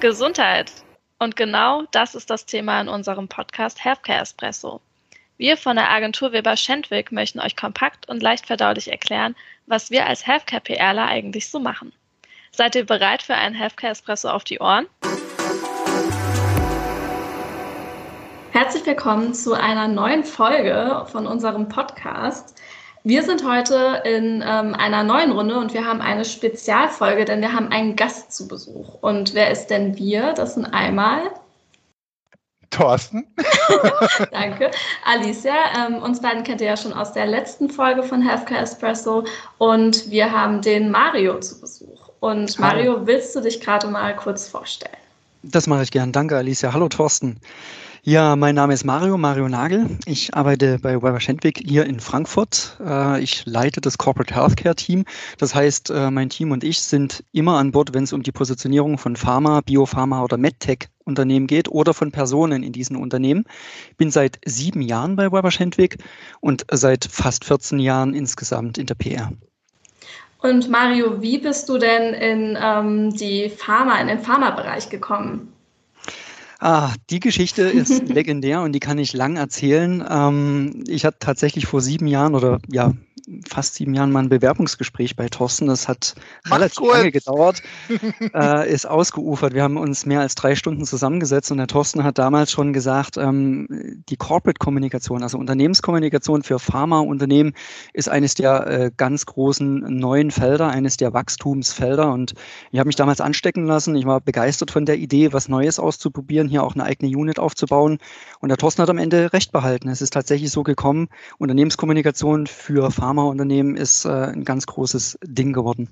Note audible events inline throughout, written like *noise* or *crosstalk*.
Gesundheit. Und genau das ist das Thema in unserem Podcast Healthcare Espresso. Wir von der Agentur Weber Schendwick möchten euch kompakt und leicht verdaulich erklären, was wir als Healthcare PRler eigentlich so machen. Seid ihr bereit für einen Healthcare Espresso auf die Ohren? Herzlich willkommen zu einer neuen Folge von unserem Podcast. Wir sind heute in ähm, einer neuen Runde und wir haben eine Spezialfolge, denn wir haben einen Gast zu Besuch. Und wer ist denn wir? Das sind einmal Thorsten. *laughs* Danke. Alicia, ähm, uns beiden kennt ihr ja schon aus der letzten Folge von Healthcare Espresso und wir haben den Mario zu Besuch. Und Mario, Hallo. willst du dich gerade mal kurz vorstellen? Das mache ich gern. Danke, Alicia. Hallo, Thorsten. Ja, mein Name ist Mario, Mario Nagel. Ich arbeite bei Weber Schendwick hier in Frankfurt. Äh, ich leite das Corporate Healthcare Team. Das heißt, äh, mein Team und ich sind immer an Bord, wenn es um die Positionierung von Pharma, Biopharma oder MedTech Unternehmen geht oder von Personen in diesen Unternehmen. Bin seit sieben Jahren bei Weber Schendwick und seit fast 14 Jahren insgesamt in der PR. Und Mario, wie bist du denn in ähm, die Pharma, in den Pharmabereich gekommen? Ah, die Geschichte ist *laughs* legendär und die kann ich lang erzählen. Ähm, ich hatte tatsächlich vor sieben Jahren oder ja, fast sieben Jahren mal ein Bewerbungsgespräch bei Thorsten. Das hat Mach relativ kurz. lange gedauert, *laughs* äh, ist ausgeufert. Wir haben uns mehr als drei Stunden zusammengesetzt und der Thorsten hat damals schon gesagt, ähm, die Corporate-Kommunikation, also Unternehmenskommunikation für Pharmaunternehmen, ist eines der äh, ganz großen neuen Felder, eines der Wachstumsfelder. Und ich habe mich damals anstecken lassen. Ich war begeistert von der Idee, was Neues auszuprobieren, hier auch eine eigene Unit aufzubauen. Und der Thorsten hat am Ende recht behalten. Es ist tatsächlich so gekommen, Unternehmenskommunikation für Pharma Pharmaunternehmen ist äh, ein ganz großes Ding geworden.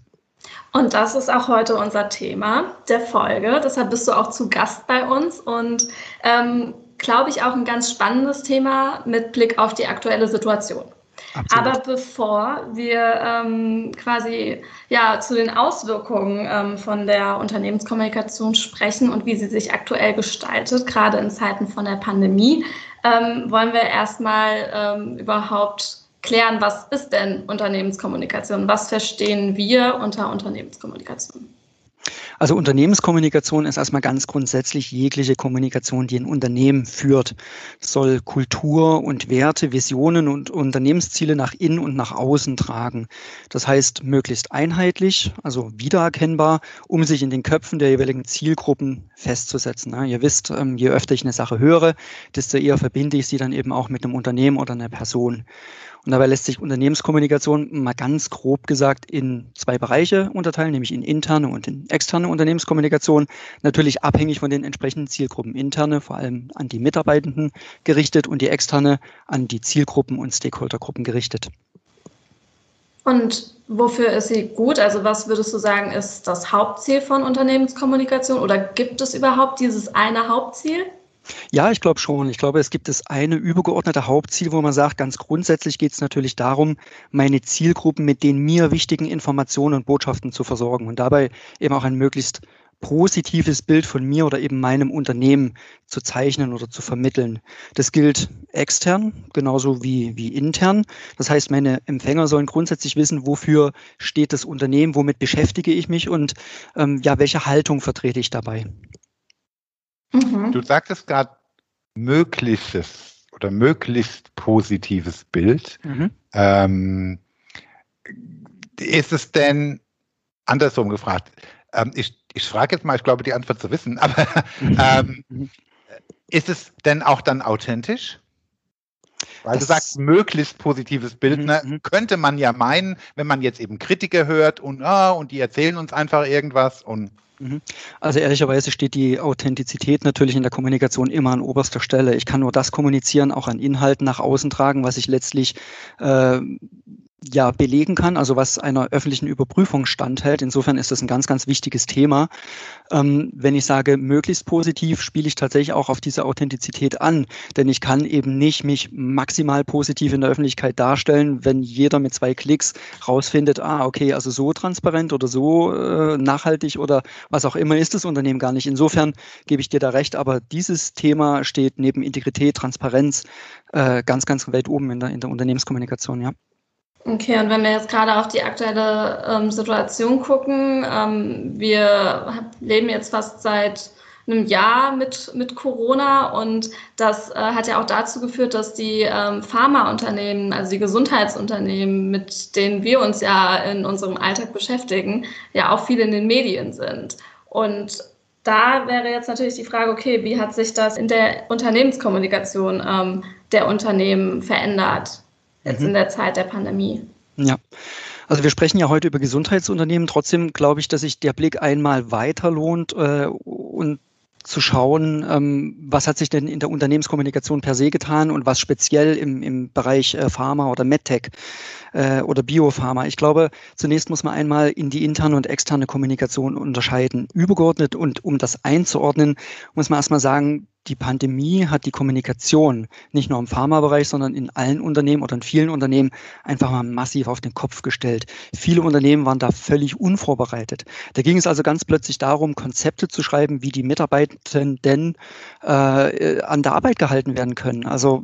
Und das ist auch heute unser Thema der Folge. Deshalb bist du auch zu Gast bei uns und ähm, glaube ich auch ein ganz spannendes Thema mit Blick auf die aktuelle Situation. Absolut. Aber bevor wir ähm, quasi ja zu den Auswirkungen ähm, von der Unternehmenskommunikation sprechen und wie sie sich aktuell gestaltet, gerade in Zeiten von der Pandemie, ähm, wollen wir erstmal ähm, überhaupt klären, was ist denn Unternehmenskommunikation? Was verstehen wir unter Unternehmenskommunikation? Also Unternehmenskommunikation ist erstmal ganz grundsätzlich jegliche Kommunikation, die ein Unternehmen führt. soll Kultur und Werte, Visionen und Unternehmensziele nach innen und nach außen tragen. Das heißt, möglichst einheitlich, also wiedererkennbar, um sich in den Köpfen der jeweiligen Zielgruppen festzusetzen. Ihr wisst, ähm, je öfter ich eine Sache höre, desto eher verbinde ich sie dann eben auch mit einem Unternehmen oder einer Person. Und dabei lässt sich Unternehmenskommunikation mal ganz grob gesagt in zwei Bereiche unterteilen, nämlich in interne und in externe Unternehmenskommunikation. Natürlich abhängig von den entsprechenden Zielgruppen. Interne vor allem an die Mitarbeitenden gerichtet und die externe an die Zielgruppen und Stakeholdergruppen gerichtet. Und wofür ist sie gut? Also was würdest du sagen, ist das Hauptziel von Unternehmenskommunikation oder gibt es überhaupt dieses eine Hauptziel? Ja, ich glaube schon. Ich glaube, es gibt das eine übergeordnete Hauptziel, wo man sagt, ganz grundsätzlich geht es natürlich darum, meine Zielgruppen mit den mir wichtigen Informationen und Botschaften zu versorgen und dabei eben auch ein möglichst positives Bild von mir oder eben meinem Unternehmen zu zeichnen oder zu vermitteln. Das gilt extern genauso wie, wie intern. Das heißt, meine Empfänger sollen grundsätzlich wissen, wofür steht das Unternehmen, womit beschäftige ich mich und ähm, ja, welche Haltung vertrete ich dabei. Mhm. Du sagtest gerade mögliches oder möglichst positives Bild. Mhm. Ähm, ist es denn andersrum gefragt? Ähm, ich, ich frage jetzt mal, ich glaube, die Antwort zu wissen, aber *laughs* ähm, mhm. ist es denn auch dann authentisch? Weil du sagst, möglichst positives Bild, ne? Mhm. könnte man ja meinen, wenn man jetzt eben Kritiker hört und, ah, und die erzählen uns einfach irgendwas und Mhm. Also ehrlicherweise steht die Authentizität natürlich in der Kommunikation immer an oberster Stelle. Ich kann nur das kommunizieren, auch an Inhalten nach außen tragen, was ich letztlich äh, ja belegen kann, also was einer öffentlichen Überprüfung standhält. Insofern ist das ein ganz, ganz wichtiges Thema. Ähm, wenn ich sage, möglichst positiv, spiele ich tatsächlich auch auf diese Authentizität an, denn ich kann eben nicht mich maximal positiv in der Öffentlichkeit darstellen, wenn jeder mit zwei Klicks rausfindet, ah, okay, also so transparent oder so äh, nachhaltig oder was auch immer ist das Unternehmen gar nicht. Insofern gebe ich dir da recht, aber dieses Thema steht neben Integrität, Transparenz äh, ganz, ganz weit oben in der, in der Unternehmenskommunikation, ja. Okay, und wenn wir jetzt gerade auf die aktuelle ähm, Situation gucken, ähm, wir leben jetzt fast seit einem Jahr mit, mit Corona und das äh, hat ja auch dazu geführt, dass die ähm, Pharmaunternehmen, also die Gesundheitsunternehmen, mit denen wir uns ja in unserem Alltag beschäftigen, ja auch viel in den Medien sind. Und da wäre jetzt natürlich die Frage, okay, wie hat sich das in der Unternehmenskommunikation ähm, der Unternehmen verändert, jetzt mhm. in der Zeit der Pandemie? Ja. Also wir sprechen ja heute über Gesundheitsunternehmen. Trotzdem glaube ich, dass sich der Blick einmal weiter lohnt äh, und zu schauen, ähm, was hat sich denn in der Unternehmenskommunikation per se getan und was speziell im, im Bereich äh, Pharma oder MedTech äh, oder Biopharma. Ich glaube, zunächst muss man einmal in die interne und externe Kommunikation unterscheiden. Übergeordnet und um das einzuordnen, muss man erstmal sagen, die Pandemie hat die Kommunikation nicht nur im Pharmabereich, sondern in allen Unternehmen oder in vielen Unternehmen einfach mal massiv auf den Kopf gestellt. Viele Unternehmen waren da völlig unvorbereitet. Da ging es also ganz plötzlich darum, Konzepte zu schreiben, wie die Mitarbeitenden äh, an der Arbeit gehalten werden können. Also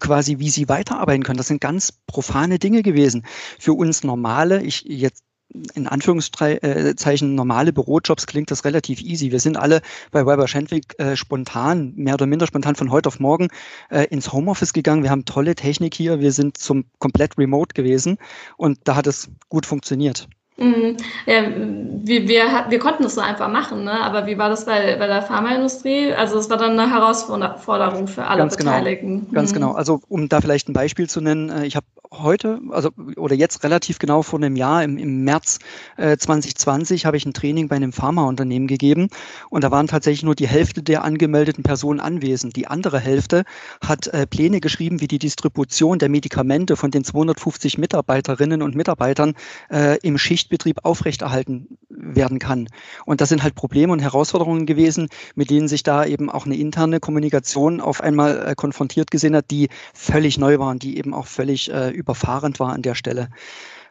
quasi, wie sie weiterarbeiten können. Das sind ganz profane Dinge gewesen. Für uns normale, ich jetzt in Anführungszeichen normale Bürojobs klingt das relativ easy. Wir sind alle bei Weber Schendwick äh, spontan, mehr oder minder spontan von heute auf morgen äh, ins Homeoffice gegangen. Wir haben tolle Technik hier. Wir sind zum komplett remote gewesen und da hat es gut funktioniert. Mhm. Ja, wir, wir, wir konnten es so einfach machen, ne? aber wie war das bei, bei der Pharmaindustrie? Also es war dann eine Herausforderung für alle Ganz genau. Beteiligten. Genau. Ganz mhm. genau. Also um da vielleicht ein Beispiel zu nennen, äh, ich habe heute, also oder jetzt relativ genau vor einem Jahr, im, im März äh, 2020, habe ich ein Training bei einem Pharmaunternehmen gegeben und da waren tatsächlich nur die Hälfte der angemeldeten Personen anwesend. Die andere Hälfte hat äh, Pläne geschrieben, wie die Distribution der Medikamente von den 250 Mitarbeiterinnen und Mitarbeitern äh, im Schicht Schichtbetrieb aufrechterhalten werden kann. Und das sind halt Probleme und Herausforderungen gewesen, mit denen sich da eben auch eine interne Kommunikation auf einmal äh, konfrontiert gesehen hat, die völlig neu waren, die eben auch völlig äh, überfahrend war an der Stelle.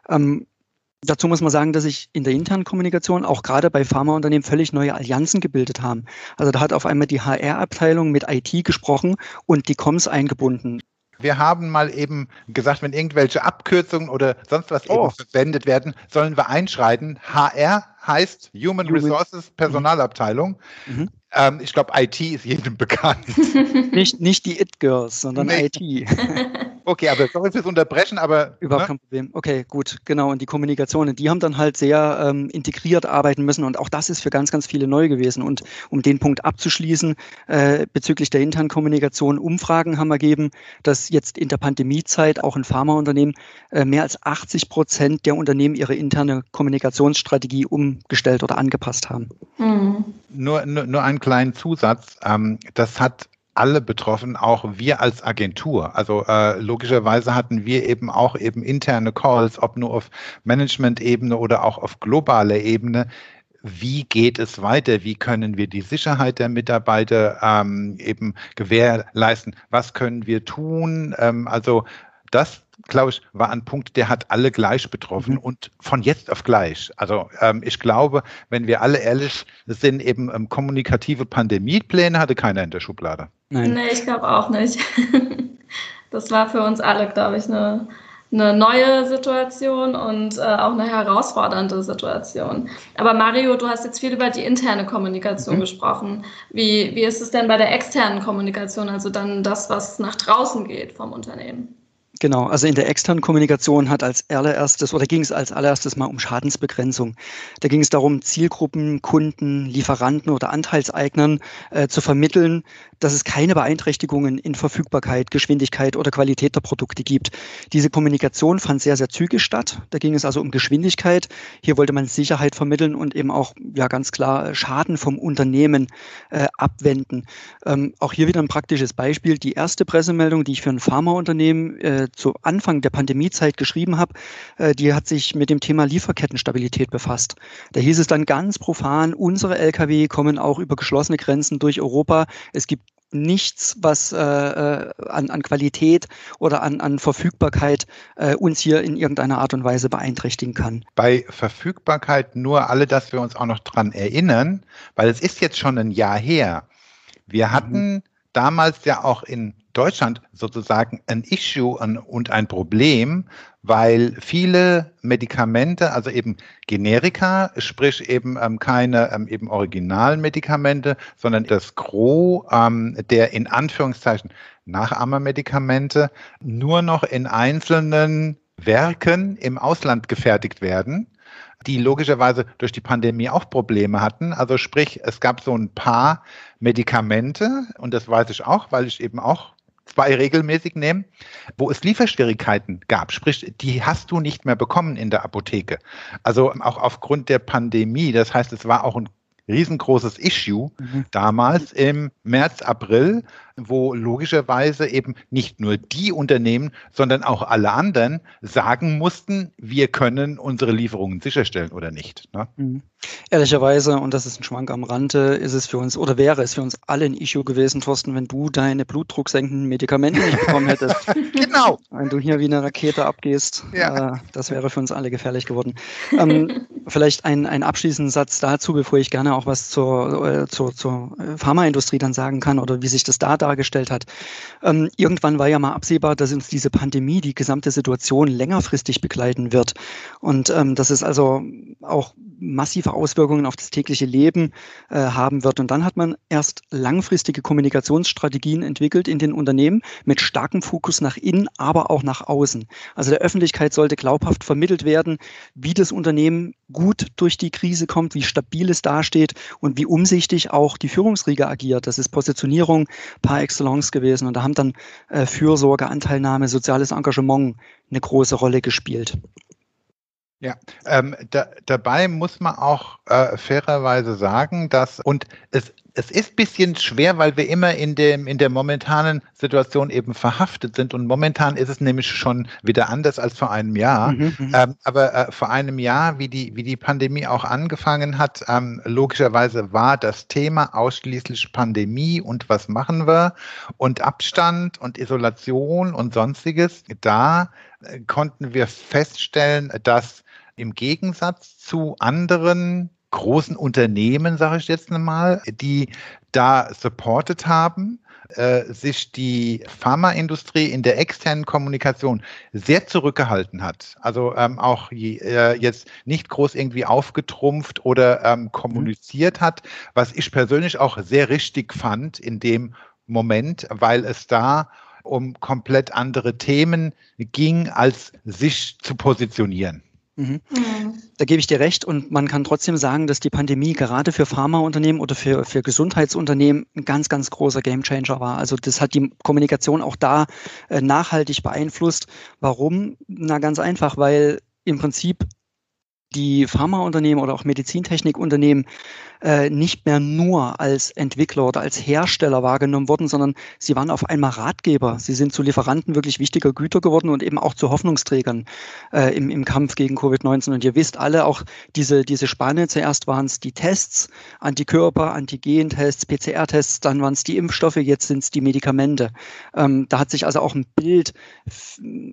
Ähm, Dazu muss man sagen, dass sich in der internen Kommunikation auch gerade bei Pharmaunternehmen völlig neue Allianzen gebildet haben. Also da hat auf einmal die HR-Abteilung mit IT gesprochen und die Comms eingebunden. Wir haben mal eben gesagt, wenn irgendwelche Abkürzungen oder sonst was oh. eben verwendet werden, sollen wir einschreiten. HR heißt Human Resources Personalabteilung. Mhm. Ähm, ich glaube, IT ist jedem *laughs* bekannt. nicht, nicht die It-Girls, sondern nee. IT. *laughs* okay, aber sorry fürs Unterbrechen, aber. Überhaupt ne? kein Problem. Okay, gut, genau. Und die Kommunikation, die haben dann halt sehr ähm, integriert arbeiten müssen und auch das ist für ganz, ganz viele neu gewesen. Und um den Punkt abzuschließen, äh, bezüglich der internen Kommunikation, Umfragen haben ergeben, dass jetzt in der Pandemiezeit auch in Pharmaunternehmen äh, mehr als 80 Prozent der Unternehmen ihre interne Kommunikationsstrategie umgestellt oder angepasst haben. Mhm. Nur, nur, nur ein kleinen Zusatz. Ähm, das hat alle betroffen, auch wir als Agentur. Also äh, logischerweise hatten wir eben auch eben interne Calls, ob nur auf Management-Ebene oder auch auf globaler Ebene. Wie geht es weiter? Wie können wir die Sicherheit der Mitarbeiter ähm, eben gewährleisten? Was können wir tun? Ähm, also das glaube ich, war ein Punkt, der hat alle gleich betroffen mhm. und von jetzt auf gleich. Also ähm, ich glaube, wenn wir alle ehrlich sind, eben ähm, kommunikative Pandemiepläne hatte keiner in der Schublade. Nein. Nee, ich glaube auch nicht. *laughs* das war für uns alle, glaube ich, eine, eine neue Situation und äh, auch eine herausfordernde Situation. Aber Mario, du hast jetzt viel über die interne Kommunikation mhm. gesprochen. Wie, wie ist es denn bei der externen Kommunikation, also dann das, was nach draußen geht vom Unternehmen? Genau, also in der externen Kommunikation hat als allererstes oder ging es als allererstes mal um Schadensbegrenzung. Da ging es darum, Zielgruppen, Kunden, Lieferanten oder Anteilseignern äh, zu vermitteln, dass es keine Beeinträchtigungen in Verfügbarkeit, Geschwindigkeit oder Qualität der Produkte gibt. Diese Kommunikation fand sehr, sehr zügig statt. Da ging es also um Geschwindigkeit. Hier wollte man Sicherheit vermitteln und eben auch ja ganz klar Schaden vom Unternehmen äh, abwenden. Ähm, auch hier wieder ein praktisches Beispiel. Die erste Pressemeldung, die ich für ein Pharmaunternehmen äh, zu Anfang der Pandemiezeit geschrieben habe, äh, die hat sich mit dem Thema Lieferkettenstabilität befasst. Da hieß es dann ganz profan, unsere Lkw kommen auch über geschlossene Grenzen durch Europa. Es gibt nichts, was äh, äh, an, an Qualität oder an, an Verfügbarkeit äh, uns hier in irgendeiner Art und Weise beeinträchtigen kann. Bei Verfügbarkeit nur alle, dass wir uns auch noch dran erinnern, weil es ist jetzt schon ein Jahr her. Wir hatten mhm. damals ja auch in Deutschland sozusagen ein Issue und ein Problem, weil viele Medikamente, also eben Generika, sprich eben ähm, keine ähm, eben Originalmedikamente, sondern das Gros ähm, der in Anführungszeichen Nachahmermedikamente nur noch in einzelnen Werken im Ausland gefertigt werden die logischerweise durch die Pandemie auch Probleme hatten. Also sprich, es gab so ein paar Medikamente, und das weiß ich auch, weil ich eben auch zwei regelmäßig nehme, wo es Lieferschwierigkeiten gab. Sprich, die hast du nicht mehr bekommen in der Apotheke. Also auch aufgrund der Pandemie. Das heißt, es war auch ein riesengroßes Issue mhm. damals im März, April, wo logischerweise eben nicht nur die Unternehmen, sondern auch alle anderen sagen mussten, wir können unsere Lieferungen sicherstellen oder nicht. Ne? Mhm. Ehrlicherweise, und das ist ein Schwank am Rande, ist es für uns oder wäre es für uns alle ein Issue gewesen, Thorsten, wenn du deine blutdrucksenkenden Medikamente nicht bekommen hättest. *laughs* genau. Wenn du hier wie eine Rakete abgehst, ja. äh, das wäre für uns alle gefährlich geworden. Ähm, vielleicht ein, ein abschließenden Satz dazu, bevor ich gerne auch was zur, äh, zur, zur Pharmaindustrie dann sagen kann oder wie sich das da dargestellt hat. Ähm, irgendwann war ja mal absehbar, dass uns diese Pandemie die gesamte Situation längerfristig begleiten wird. Und ähm, dass es also auch massive Auswirkungen auf das tägliche Leben äh, haben wird. Und dann hat man erst langfristige Kommunikationsstrategien entwickelt in den Unternehmen mit starkem Fokus nach innen, aber auch nach außen. Also der Öffentlichkeit sollte glaubhaft vermittelt werden, wie das Unternehmen gut durch die Krise kommt, wie stabil es dasteht und wie umsichtig auch die Führungsriege agiert. Das ist Positionierung par excellence gewesen. Und da haben dann äh, Fürsorge, Anteilnahme, soziales Engagement eine große Rolle gespielt. Ja, ähm, da, dabei muss man auch äh, fairerweise sagen, dass, und es, es ist ein bisschen schwer, weil wir immer in, dem, in der momentanen Situation eben verhaftet sind. Und momentan ist es nämlich schon wieder anders als vor einem Jahr. Mhm, mhm. ähm, aber äh, vor einem Jahr, wie die, wie die Pandemie auch angefangen hat, ähm, logischerweise war das Thema ausschließlich Pandemie und was machen wir und Abstand und Isolation und sonstiges. Da äh, konnten wir feststellen, dass im Gegensatz zu anderen großen Unternehmen, sage ich jetzt mal, die da supported haben, äh, sich die Pharmaindustrie in der externen Kommunikation sehr zurückgehalten hat. Also ähm, auch je, äh, jetzt nicht groß irgendwie aufgetrumpft oder ähm, kommuniziert hat, was ich persönlich auch sehr richtig fand in dem Moment, weil es da um komplett andere Themen ging, als sich zu positionieren. Mhm. Mhm. Da gebe ich dir recht und man kann trotzdem sagen, dass die Pandemie gerade für Pharmaunternehmen oder für, für Gesundheitsunternehmen ein ganz, ganz großer Gamechanger war. Also das hat die Kommunikation auch da äh, nachhaltig beeinflusst. Warum? Na ganz einfach, weil im Prinzip die Pharmaunternehmen oder auch Medizintechnikunternehmen äh, nicht mehr nur als Entwickler oder als Hersteller wahrgenommen wurden, sondern sie waren auf einmal Ratgeber. Sie sind zu Lieferanten wirklich wichtiger Güter geworden und eben auch zu Hoffnungsträgern äh, im, im Kampf gegen Covid-19. Und ihr wisst alle auch diese, diese Spanne. Zuerst waren es die Tests, Antikörper, Antigentests, PCR-Tests, dann waren es die Impfstoffe, jetzt sind es die Medikamente. Ähm, da hat sich also auch ein Bild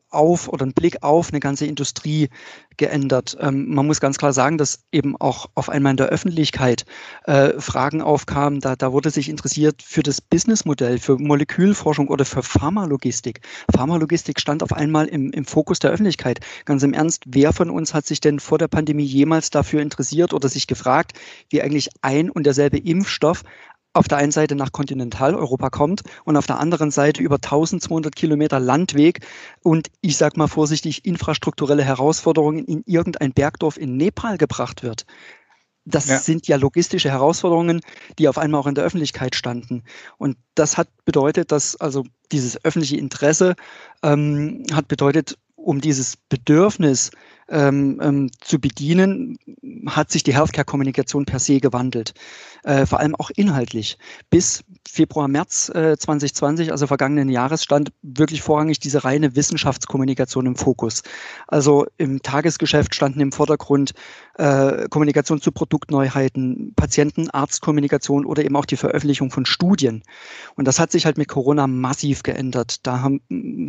auf oder ein Blick auf eine ganze Industrie geändert. Ähm, man muss ganz klar sagen, dass eben auch auf einmal in der Öffentlichkeit äh, Fragen aufkamen. Da, da wurde sich interessiert für das Businessmodell, für Molekülforschung oder für Pharmalogistik. Pharmalogistik stand auf einmal im, im Fokus der Öffentlichkeit. Ganz im Ernst, wer von uns hat sich denn vor der Pandemie jemals dafür interessiert oder sich gefragt, wie eigentlich ein und derselbe Impfstoff auf der einen Seite nach Kontinentaleuropa kommt und auf der anderen Seite über 1200 Kilometer Landweg und ich sage mal vorsichtig infrastrukturelle Herausforderungen in irgendein Bergdorf in Nepal gebracht wird. Das ja. sind ja logistische Herausforderungen, die auf einmal auch in der Öffentlichkeit standen. Und das hat bedeutet, dass also dieses öffentliche Interesse ähm, hat bedeutet, um dieses Bedürfnis ähm, ähm, zu bedienen, hat sich die Healthcare-Kommunikation per se gewandelt. Äh, vor allem auch inhaltlich. Bis Februar, März äh, 2020, also vergangenen Jahres, stand wirklich vorrangig diese reine Wissenschaftskommunikation im Fokus. Also im Tagesgeschäft standen im Vordergrund äh, Kommunikation zu Produktneuheiten, Patienten-Arzt-Kommunikation oder eben auch die Veröffentlichung von Studien. Und das hat sich halt mit Corona massiv geändert. Da haben,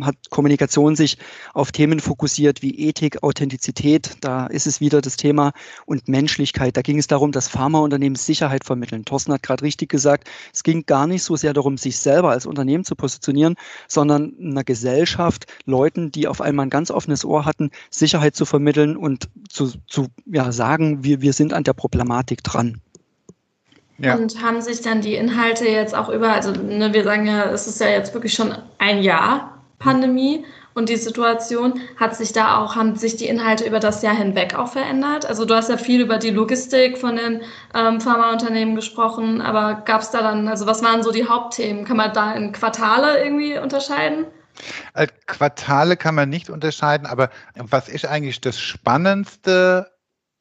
hat Kommunikation sich auf Themen fokussiert wie Ethik, Authentizität, da ist es wieder das Thema, und Menschlichkeit. Da ging es darum, dass Pharmaunternehmen Sicherheit vermitteln. Thorsten hat gerade richtig gesagt, es ging gar gar nicht so sehr darum, sich selber als Unternehmen zu positionieren, sondern einer Gesellschaft, Leuten, die auf einmal ein ganz offenes Ohr hatten, Sicherheit zu vermitteln und zu, zu ja, sagen, wir, wir sind an der Problematik dran. Ja. Und haben sich dann die Inhalte jetzt auch über, also ne, wir sagen ja, es ist ja jetzt wirklich schon ein Jahr Pandemie und die Situation, hat sich da auch, haben sich die Inhalte über das Jahr hinweg auch verändert? Also du hast ja viel über die Logistik von den ähm, Pharmaunternehmen gesprochen, aber gab es da dann, also was waren so die Hauptthemen? Kann man da in Quartale irgendwie unterscheiden? Äh, Quartale kann man nicht unterscheiden, aber was ist eigentlich das Spannendste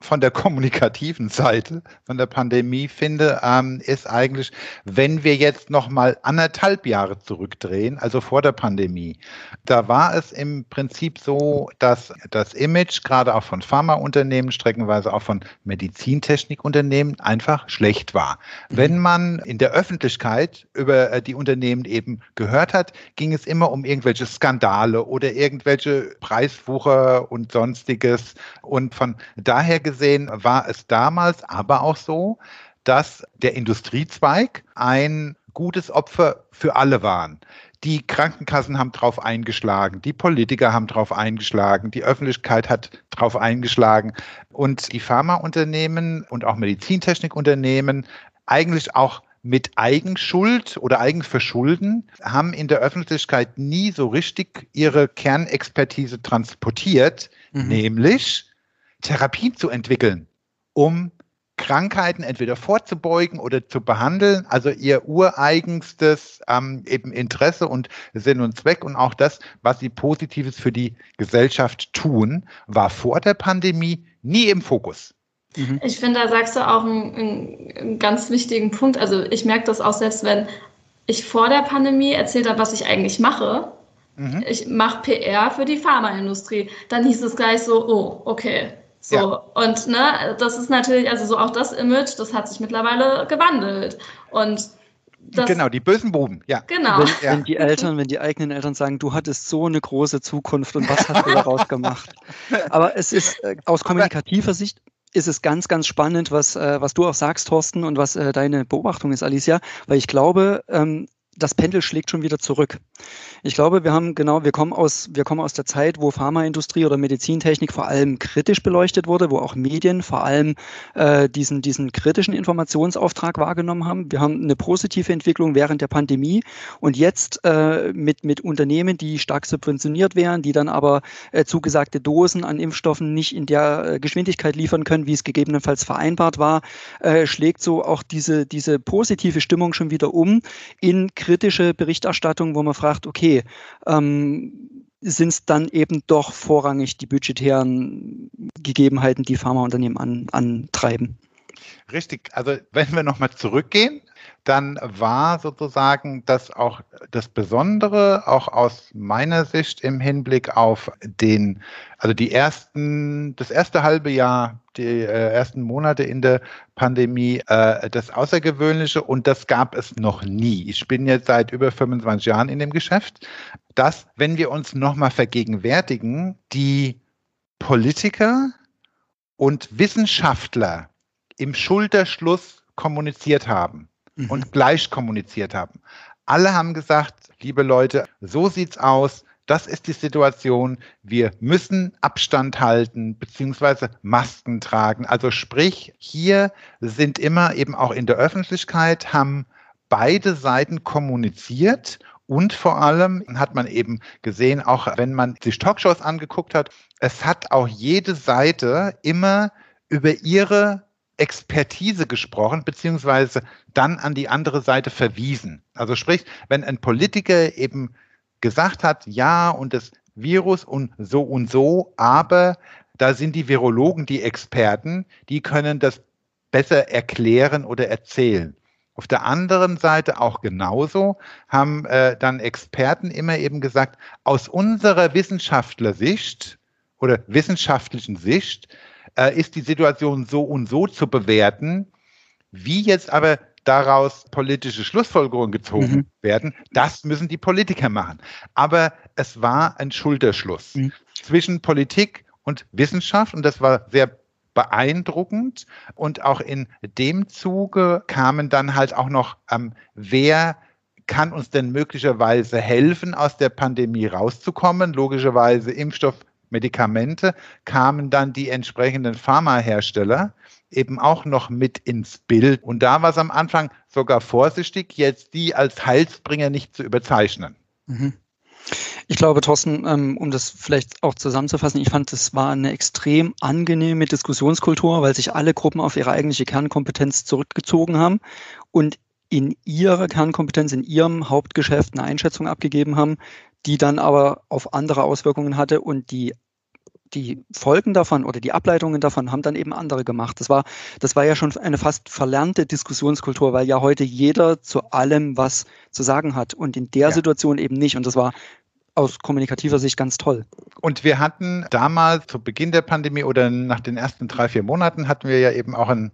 von der *laughs* kommunikativen Seite von der Pandemie finde, ähm, ist eigentlich, wenn wir jetzt noch mal anderthalb Jahre zurückdrehen, also vor der Pandemie, da war es im Prinzip so, dass das Image gerade auch von Pharmaunternehmen, streckenweise auch von Medizintechnikunternehmen einfach schlecht war. Mhm. Wenn man in der Öffentlichkeit über äh, die Unternehmen eben gehört hat, ging es immer um irgendwelche Skandale oder irgendwelche Preiswucher und sonstiges. Und von daher gesehen, gesehen war es damals aber auch so, dass der Industriezweig ein gutes Opfer für alle waren. Die Krankenkassen haben drauf eingeschlagen, die Politiker haben drauf eingeschlagen, die Öffentlichkeit hat drauf eingeschlagen und die Pharmaunternehmen und auch Medizintechnikunternehmen eigentlich auch mit Eigenschuld oder Eigenverschulden haben in der Öffentlichkeit nie so richtig ihre Kernexpertise transportiert, mhm. nämlich Therapien zu entwickeln, um Krankheiten entweder vorzubeugen oder zu behandeln, also ihr ureigenstes ähm, eben Interesse und Sinn und Zweck und auch das, was sie Positives für die Gesellschaft tun, war vor der Pandemie nie im Fokus. Mhm. Ich finde, da sagst du auch einen, einen, ganz wichtigen Punkt. Also ich merke das auch selbst, wenn ich vor der Pandemie erzählt habe, was ich eigentlich mache. Mhm. Ich mache PR für die Pharmaindustrie. Dann hieß es gleich so, oh, okay, so, ja. und ne, das ist natürlich, also so auch das Image, das hat sich mittlerweile gewandelt. Und das, genau, die bösen Buben, ja. Genau. Wenn, ja. wenn, die Eltern, wenn die eigenen Eltern sagen, du hattest so eine große Zukunft und was hast du daraus gemacht? *laughs* Aber es ist äh, aus kommunikativer Sicht ist es ganz, ganz spannend, was, äh, was du auch sagst, Thorsten, und was äh, deine Beobachtung ist, Alicia, weil ich glaube, ähm, das Pendel schlägt schon wieder zurück. Ich glaube, wir haben genau, wir kommen aus, wir kommen aus der Zeit, wo Pharmaindustrie oder Medizintechnik vor allem kritisch beleuchtet wurde, wo auch Medien vor allem äh, diesen, diesen kritischen Informationsauftrag wahrgenommen haben. Wir haben eine positive Entwicklung während der Pandemie und jetzt äh, mit, mit Unternehmen, die stark subventioniert wären, die dann aber äh, zugesagte Dosen an Impfstoffen nicht in der äh, Geschwindigkeit liefern können, wie es gegebenenfalls vereinbart war, äh, schlägt so auch diese, diese positive Stimmung schon wieder um in kritische Berichterstattung, wo man fragt, okay, ähm, sind es dann eben doch vorrangig die budgetären Gegebenheiten, die Pharmaunternehmen an, antreiben. Richtig. Also wenn wir nochmal zurückgehen, dann war sozusagen das auch das Besondere, auch aus meiner Sicht im Hinblick auf den, also die ersten, das erste halbe Jahr, die äh, ersten Monate in der Pandemie, äh, das Außergewöhnliche und das gab es noch nie. Ich bin jetzt seit über 25 Jahren in dem Geschäft, dass, wenn wir uns nochmal vergegenwärtigen, die Politiker und Wissenschaftler im Schulterschluss kommuniziert haben mhm. und gleich kommuniziert haben. Alle haben gesagt, liebe Leute, so sieht's aus. Das ist die Situation. Wir müssen Abstand halten beziehungsweise Masken tragen. Also sprich, hier sind immer eben auch in der Öffentlichkeit haben beide Seiten kommuniziert und vor allem hat man eben gesehen, auch wenn man sich Talkshows angeguckt hat, es hat auch jede Seite immer über ihre Expertise gesprochen, beziehungsweise dann an die andere Seite verwiesen. Also sprich, wenn ein Politiker eben gesagt hat, ja, und das Virus und so und so, aber da sind die Virologen die Experten, die können das besser erklären oder erzählen. Auf der anderen Seite auch genauso haben äh, dann Experten immer eben gesagt, aus unserer Wissenschaftlersicht oder wissenschaftlichen Sicht äh, ist die Situation so und so zu bewerten. Wie jetzt aber daraus politische Schlussfolgerungen gezogen mhm. werden, das müssen die Politiker machen. Aber es war ein Schulterschluss mhm. zwischen Politik und Wissenschaft und das war sehr beeindruckend. Und auch in dem Zuge kamen dann halt auch noch, ähm, wer kann uns denn möglicherweise helfen, aus der Pandemie rauszukommen? Logischerweise Impfstoff, Medikamente, kamen dann die entsprechenden Pharmahersteller eben auch noch mit ins Bild. Und da war es am Anfang sogar vorsichtig, jetzt die als Heilsbringer nicht zu überzeichnen. Mhm. Ich glaube, Thorsten, ähm, um das vielleicht auch zusammenzufassen, ich fand, es war eine extrem angenehme Diskussionskultur, weil sich alle Gruppen auf ihre eigentliche Kernkompetenz zurückgezogen haben und in ihrer Kernkompetenz, in ihrem Hauptgeschäft eine Einschätzung abgegeben haben, die dann aber auf andere Auswirkungen hatte und die die Folgen davon oder die Ableitungen davon haben dann eben andere gemacht. Das war, das war ja schon eine fast verlernte Diskussionskultur, weil ja heute jeder zu allem was zu sagen hat und in der ja. Situation eben nicht. Und das war aus kommunikativer Sicht ganz toll. Und wir hatten damals zu Beginn der Pandemie oder nach den ersten drei, vier Monaten hatten wir ja eben auch ein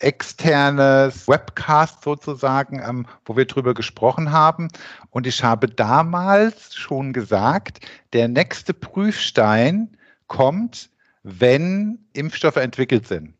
externes Webcast sozusagen, ähm, wo wir drüber gesprochen haben. Und ich habe damals schon gesagt, der nächste Prüfstein kommt, wenn Impfstoffe entwickelt sind.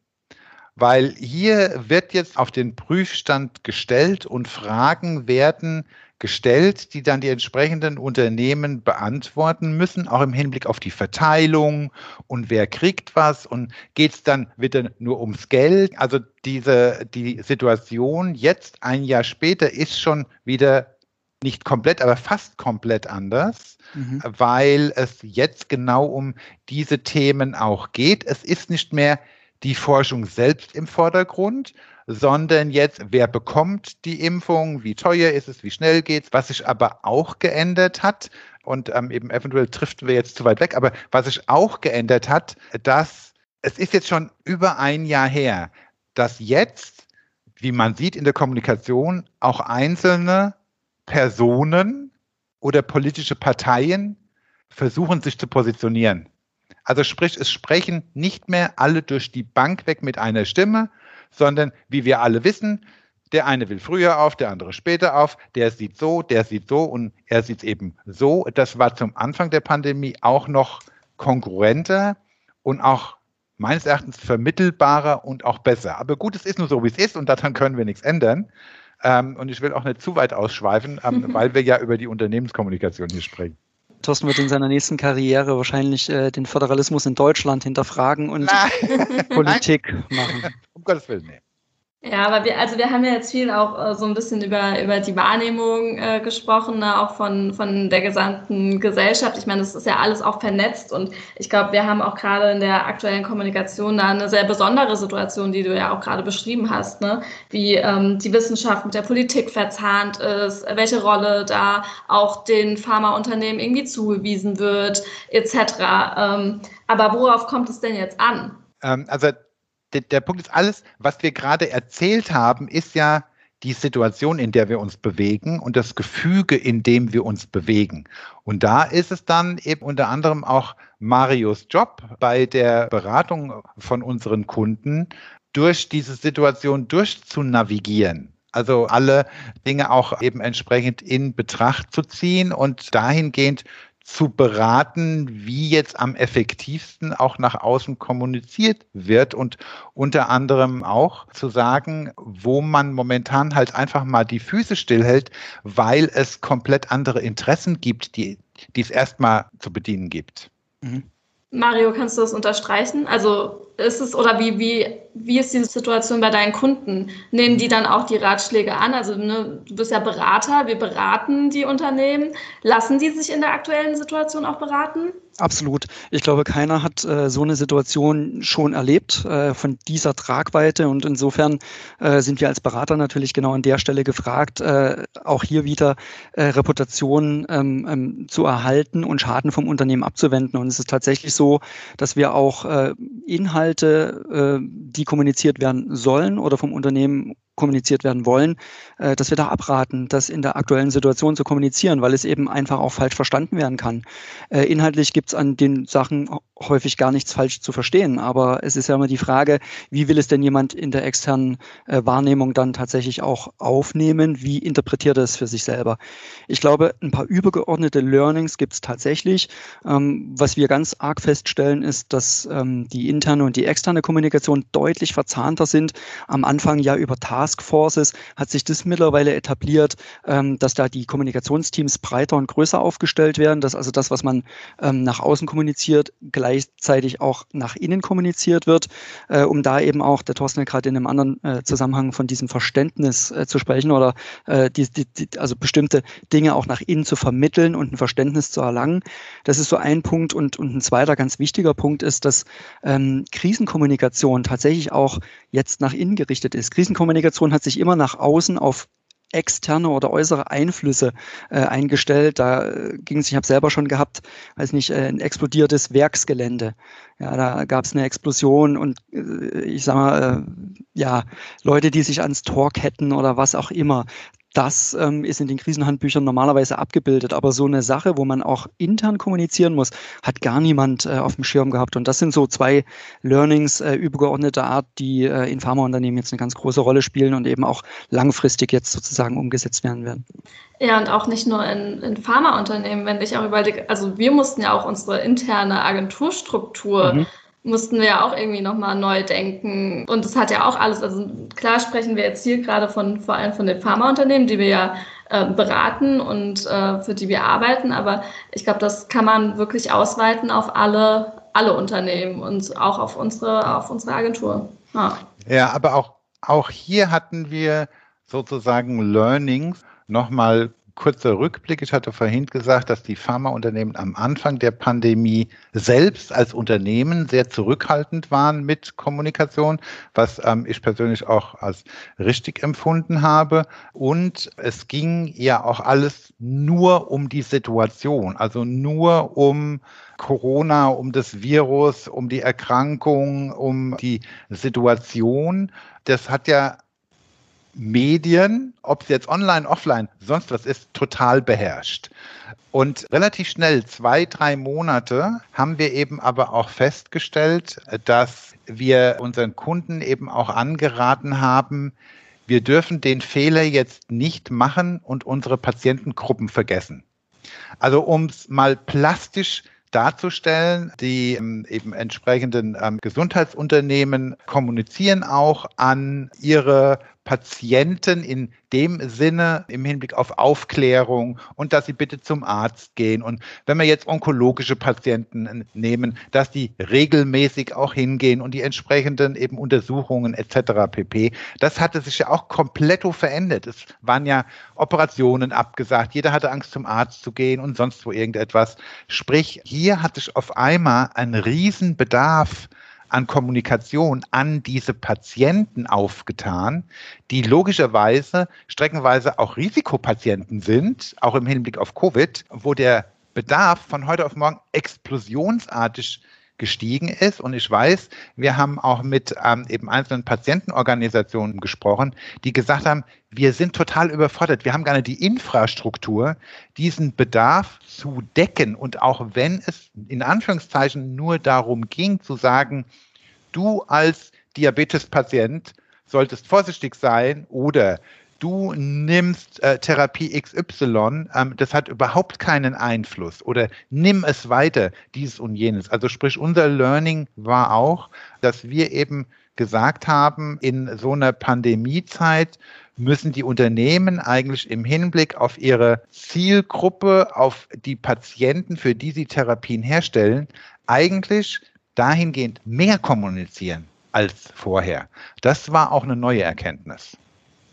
Weil hier wird jetzt auf den Prüfstand gestellt und Fragen werden gestellt, die dann die entsprechenden Unternehmen beantworten müssen, auch im Hinblick auf die Verteilung und wer kriegt was und geht es dann wieder nur ums Geld. Also diese, die Situation jetzt ein Jahr später ist schon wieder nicht komplett, aber fast komplett anders, mhm. weil es jetzt genau um diese Themen auch geht. Es ist nicht mehr die Forschung selbst im Vordergrund, sondern jetzt, wer bekommt die Impfung, wie teuer ist es, wie schnell geht es, was sich aber auch geändert hat, und ähm, eben eventuell trifft wir jetzt zu weit weg, aber was sich auch geändert hat, dass es ist jetzt schon über ein Jahr her, dass jetzt, wie man sieht in der Kommunikation, auch einzelne Personen oder politische Parteien versuchen sich zu positionieren. Also sprich, es sprechen nicht mehr alle durch die Bank weg mit einer Stimme, sondern wie wir alle wissen, der eine will früher auf, der andere später auf, der sieht so, der sieht so und er sieht eben so. Das war zum Anfang der Pandemie auch noch konkurrenter und auch meines Erachtens vermittelbarer und auch besser. Aber gut, es ist nur so, wie es ist und daran können wir nichts ändern. Ähm, und ich will auch nicht zu weit ausschweifen, ähm, *laughs* weil wir ja über die Unternehmenskommunikation hier sprechen. Thorsten wird in seiner nächsten Karriere wahrscheinlich äh, den Föderalismus in Deutschland hinterfragen und *laughs* Politik machen. Um Gottes Willen, nee. Ja, aber wir, also wir haben ja jetzt viel auch äh, so ein bisschen über, über die Wahrnehmung äh, gesprochen, ne, auch von, von der gesamten Gesellschaft. Ich meine, das ist ja alles auch vernetzt und ich glaube, wir haben auch gerade in der aktuellen Kommunikation da eine sehr besondere Situation, die du ja auch gerade beschrieben hast, ne? wie ähm, die Wissenschaft mit der Politik verzahnt ist, welche Rolle da auch den Pharmaunternehmen irgendwie zugewiesen wird, etc. Ähm, aber worauf kommt es denn jetzt an? Ähm, also der, der Punkt ist, alles, was wir gerade erzählt haben, ist ja die Situation, in der wir uns bewegen und das Gefüge, in dem wir uns bewegen. Und da ist es dann eben unter anderem auch Marios Job bei der Beratung von unseren Kunden, durch diese Situation durchzunavigieren. Also alle Dinge auch eben entsprechend in Betracht zu ziehen und dahingehend zu beraten, wie jetzt am effektivsten auch nach außen kommuniziert wird und unter anderem auch zu sagen, wo man momentan halt einfach mal die Füße stillhält, weil es komplett andere Interessen gibt, die, die es erstmal zu bedienen gibt. Mhm. Mario, kannst du das unterstreichen? Also ist es oder wie, wie, wie ist die Situation bei deinen Kunden? Nehmen die dann auch die Ratschläge an? Also ne, du bist ja Berater, wir beraten die Unternehmen. Lassen die sich in der aktuellen Situation auch beraten? Absolut. Ich glaube, keiner hat äh, so eine Situation schon erlebt äh, von dieser Tragweite und insofern äh, sind wir als Berater natürlich genau an der Stelle gefragt, äh, auch hier wieder äh, Reputation ähm, ähm, zu erhalten und Schaden vom Unternehmen abzuwenden. Und es ist tatsächlich so, dass wir auch äh, Inhalte, die kommuniziert werden sollen oder vom Unternehmen kommuniziert werden wollen, äh, dass wir da abraten, das in der aktuellen Situation zu kommunizieren, weil es eben einfach auch falsch verstanden werden kann. Äh, inhaltlich gibt es an den Sachen häufig gar nichts falsch zu verstehen, aber es ist ja immer die Frage, wie will es denn jemand in der externen äh, Wahrnehmung dann tatsächlich auch aufnehmen? Wie interpretiert er es für sich selber? Ich glaube, ein paar übergeordnete Learnings gibt es tatsächlich. Ähm, was wir ganz arg feststellen, ist, dass ähm, die interne und die externe Kommunikation deutlich verzahnter sind. Am Anfang ja über Taskforces hat sich das mittlerweile etabliert, ähm, dass da die Kommunikationsteams breiter und größer aufgestellt werden, dass also das, was man ähm, nach außen kommuniziert, gleichzeitig auch nach innen kommuniziert wird, äh, um da eben auch, der Thorsten gerade in einem anderen äh, Zusammenhang von diesem Verständnis äh, zu sprechen oder äh, die, die, die, also bestimmte Dinge auch nach innen zu vermitteln und ein Verständnis zu erlangen. Das ist so ein Punkt und, und ein zweiter ganz wichtiger Punkt ist, dass ähm, Krisenkommunikation tatsächlich auch jetzt nach innen gerichtet ist. Krisenkommunikation hat sich immer nach außen auf externe oder äußere Einflüsse äh, eingestellt. Da äh, ging es, ich habe selber schon gehabt, weiß nicht, äh, ein explodiertes Werksgelände. Ja, da gab es eine Explosion und äh, ich sag mal, äh, ja, Leute, die sich ans Tor ketten oder was auch immer das ähm, ist in den Krisenhandbüchern normalerweise abgebildet. Aber so eine Sache, wo man auch intern kommunizieren muss, hat gar niemand äh, auf dem Schirm gehabt. Und das sind so zwei Learnings äh, übergeordneter Art, die äh, in Pharmaunternehmen jetzt eine ganz große Rolle spielen und eben auch langfristig jetzt sozusagen umgesetzt werden werden. Ja, und auch nicht nur in, in Pharmaunternehmen, wenn ich auch überlege, also wir mussten ja auch unsere interne Agenturstruktur mhm mussten wir ja auch irgendwie nochmal neu denken. Und es hat ja auch alles, also klar sprechen wir jetzt hier gerade von vor allem von den Pharmaunternehmen, die wir ja äh, beraten und äh, für die wir arbeiten, aber ich glaube, das kann man wirklich ausweiten auf alle, alle Unternehmen und auch auf unsere, auf unsere Agentur. Ja. ja, aber auch, auch hier hatten wir sozusagen Learnings nochmal kurzer Rückblick. Ich hatte vorhin gesagt, dass die Pharmaunternehmen am Anfang der Pandemie selbst als Unternehmen sehr zurückhaltend waren mit Kommunikation, was ähm, ich persönlich auch als richtig empfunden habe. Und es ging ja auch alles nur um die Situation, also nur um Corona, um das Virus, um die Erkrankung, um die Situation. Das hat ja Medien, ob es jetzt online, offline, sonst was ist, total beherrscht. Und relativ schnell, zwei, drei Monate, haben wir eben aber auch festgestellt, dass wir unseren Kunden eben auch angeraten haben, wir dürfen den Fehler jetzt nicht machen und unsere Patientengruppen vergessen. Also um es mal plastisch darzustellen. Die ähm, eben entsprechenden ähm, Gesundheitsunternehmen kommunizieren auch an ihre Patienten in dem Sinne im Hinblick auf Aufklärung und dass sie bitte zum Arzt gehen. Und wenn wir jetzt onkologische Patienten nehmen, dass die regelmäßig auch hingehen und die entsprechenden eben Untersuchungen etc. pp. Das hatte sich ja auch komplett verändert. Es waren ja Operationen abgesagt. Jeder hatte Angst zum Arzt zu gehen und sonst wo irgendetwas. Sprich, hier hat sich auf einmal ein Riesenbedarf an Kommunikation an diese Patienten aufgetan, die logischerweise streckenweise auch Risikopatienten sind, auch im Hinblick auf Covid, wo der Bedarf von heute auf morgen explosionsartig gestiegen ist. Und ich weiß, wir haben auch mit ähm, eben einzelnen Patientenorganisationen gesprochen, die gesagt haben, wir sind total überfordert. Wir haben gar nicht die Infrastruktur, diesen Bedarf zu decken. Und auch wenn es in Anführungszeichen nur darum ging zu sagen, du als Diabetespatient solltest vorsichtig sein oder du nimmst äh, Therapie XY, ähm, das hat überhaupt keinen Einfluss oder nimm es weiter, dieses und jenes. Also sprich, unser Learning war auch, dass wir eben gesagt haben, in so einer Pandemiezeit müssen die Unternehmen eigentlich im Hinblick auf ihre Zielgruppe, auf die Patienten, für die sie Therapien herstellen, eigentlich dahingehend mehr kommunizieren als vorher. Das war auch eine neue Erkenntnis.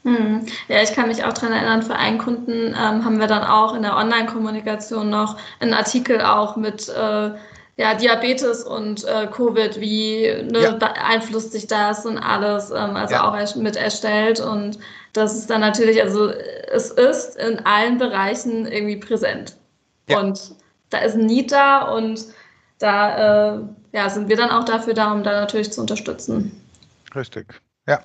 Hm. Ja, ich kann mich auch daran erinnern, für einen Kunden ähm, haben wir dann auch in der Online-Kommunikation noch einen Artikel auch mit äh, ja, Diabetes und äh, Covid, wie ne, ja. beeinflusst sich das und alles, ähm, also ja. auch mit erstellt. Und das ist dann natürlich, also es ist in allen Bereichen irgendwie präsent. Ja. Und da ist ein Need da und da äh, ja, sind wir dann auch dafür da, um da natürlich zu unterstützen. Richtig, ja.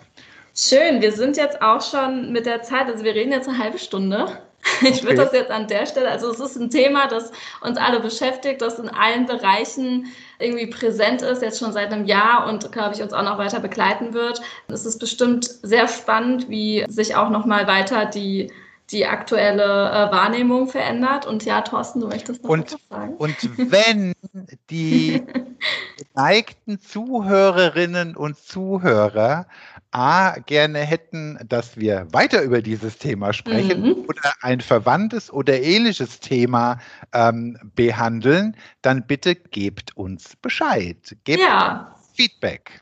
Schön, wir sind jetzt auch schon mit der Zeit, also wir reden jetzt eine halbe Stunde. Ich okay. würde das jetzt an der Stelle, also es ist ein Thema, das uns alle beschäftigt, das in allen Bereichen irgendwie präsent ist, jetzt schon seit einem Jahr und, glaube ich, uns auch noch weiter begleiten wird. Es ist bestimmt sehr spannend, wie sich auch nochmal weiter die die aktuelle äh, Wahrnehmung verändert. Und ja, Thorsten, du möchtest noch und, was sagen. Und wenn die *laughs* geneigten Zuhörerinnen und Zuhörer A, gerne hätten, dass wir weiter über dieses Thema sprechen mhm. oder ein verwandtes oder ähnliches Thema ähm, behandeln, dann bitte gebt uns Bescheid. Gebt ja. uns Feedback.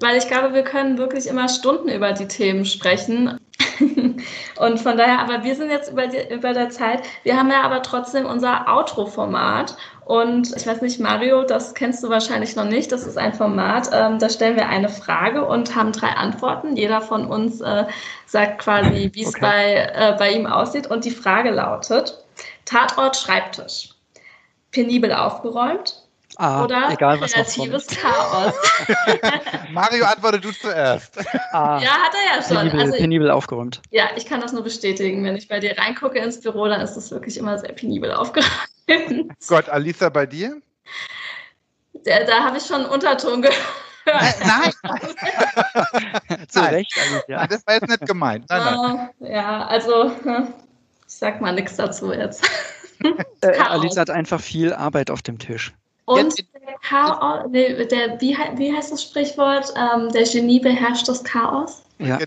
Weil ich glaube, wir können wirklich immer Stunden über die Themen sprechen. *laughs* und von daher, aber wir sind jetzt über, die, über der Zeit. Wir haben ja aber trotzdem unser Outro-Format. Und ich weiß nicht, Mario, das kennst du wahrscheinlich noch nicht. Das ist ein Format, ähm, da stellen wir eine Frage und haben drei Antworten. Jeder von uns äh, sagt quasi, wie es okay. bei, äh, bei ihm aussieht. Und die Frage lautet: Tatort Schreibtisch. Penibel aufgeräumt, Ah, oder egal, kreatives Chaos. *laughs* *laughs* Mario, antworte du zuerst. Ah, ja, hat er ja schon. Penibel, also, penibel aufgeräumt. Ja, ich kann das nur bestätigen. Wenn ich bei dir reingucke ins Büro, dann ist es wirklich immer sehr penibel aufgeräumt. *laughs* Gott, Alisa, bei dir? Da, da habe ich schon einen Unterton gehört. Nein, nein. Zu Recht, Alicia. Das war jetzt nicht gemeint. Nein, nein. Ja, also ich sag mal nichts dazu jetzt. Äh, Alisa hat einfach viel Arbeit auf dem Tisch. Und der Chaos, der, wie, wie heißt das Sprichwort? Ähm, der Genie beherrscht das Chaos. Ja.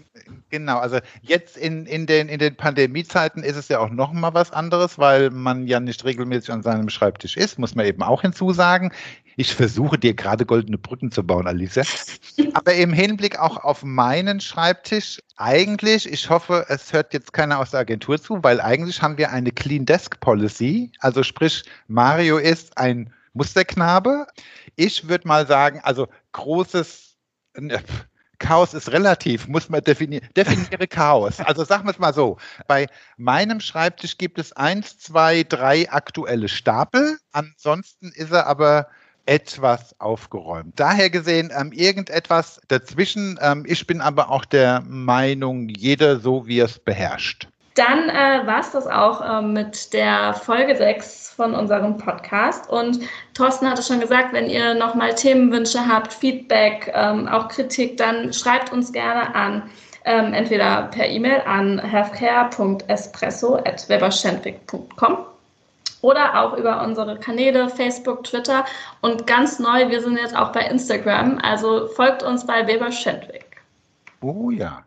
Genau, also jetzt in, in, den, in den Pandemiezeiten ist es ja auch noch mal was anderes, weil man ja nicht regelmäßig an seinem Schreibtisch ist, muss man eben auch hinzusagen. Ich versuche dir gerade goldene Brücken zu bauen, Alice. *laughs* Aber im Hinblick auch auf meinen Schreibtisch, eigentlich, ich hoffe, es hört jetzt keiner aus der Agentur zu, weil eigentlich haben wir eine Clean Desk Policy. Also sprich, Mario ist ein Musterknabe. Ich würde mal sagen, also großes ne, Chaos ist relativ, muss man definieren. Definiere *laughs* Chaos. Also sagen wir es mal so. Bei meinem Schreibtisch gibt es eins, zwei, drei aktuelle Stapel. Ansonsten ist er aber etwas aufgeräumt. Daher gesehen ähm, irgendetwas dazwischen. Ähm, ich bin aber auch der Meinung, jeder so, wie er es beherrscht. Dann äh, war es das auch äh, mit der Folge 6 von unserem Podcast. Und Thorsten hatte schon gesagt, wenn ihr nochmal Themenwünsche habt, Feedback, ähm, auch Kritik, dann schreibt uns gerne an. Ähm, entweder per E-Mail an healthcare.espresso.weberschendwick.com oder auch über unsere Kanäle Facebook, Twitter und ganz neu, wir sind jetzt auch bei Instagram, also folgt uns bei Weber Schendwick. Oh ja.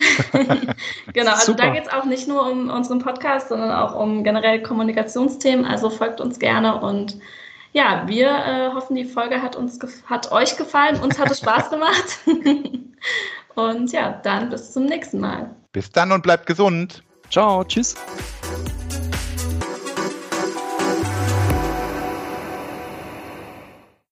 *laughs* genau, also Super. da geht es auch nicht nur um unseren Podcast, sondern auch um generell Kommunikationsthemen. Also folgt uns gerne und ja, wir äh, hoffen, die Folge hat uns hat euch gefallen. Uns hat es Spaß *laughs* gemacht. *laughs* und ja, dann bis zum nächsten Mal. Bis dann und bleibt gesund. Ciao, tschüss.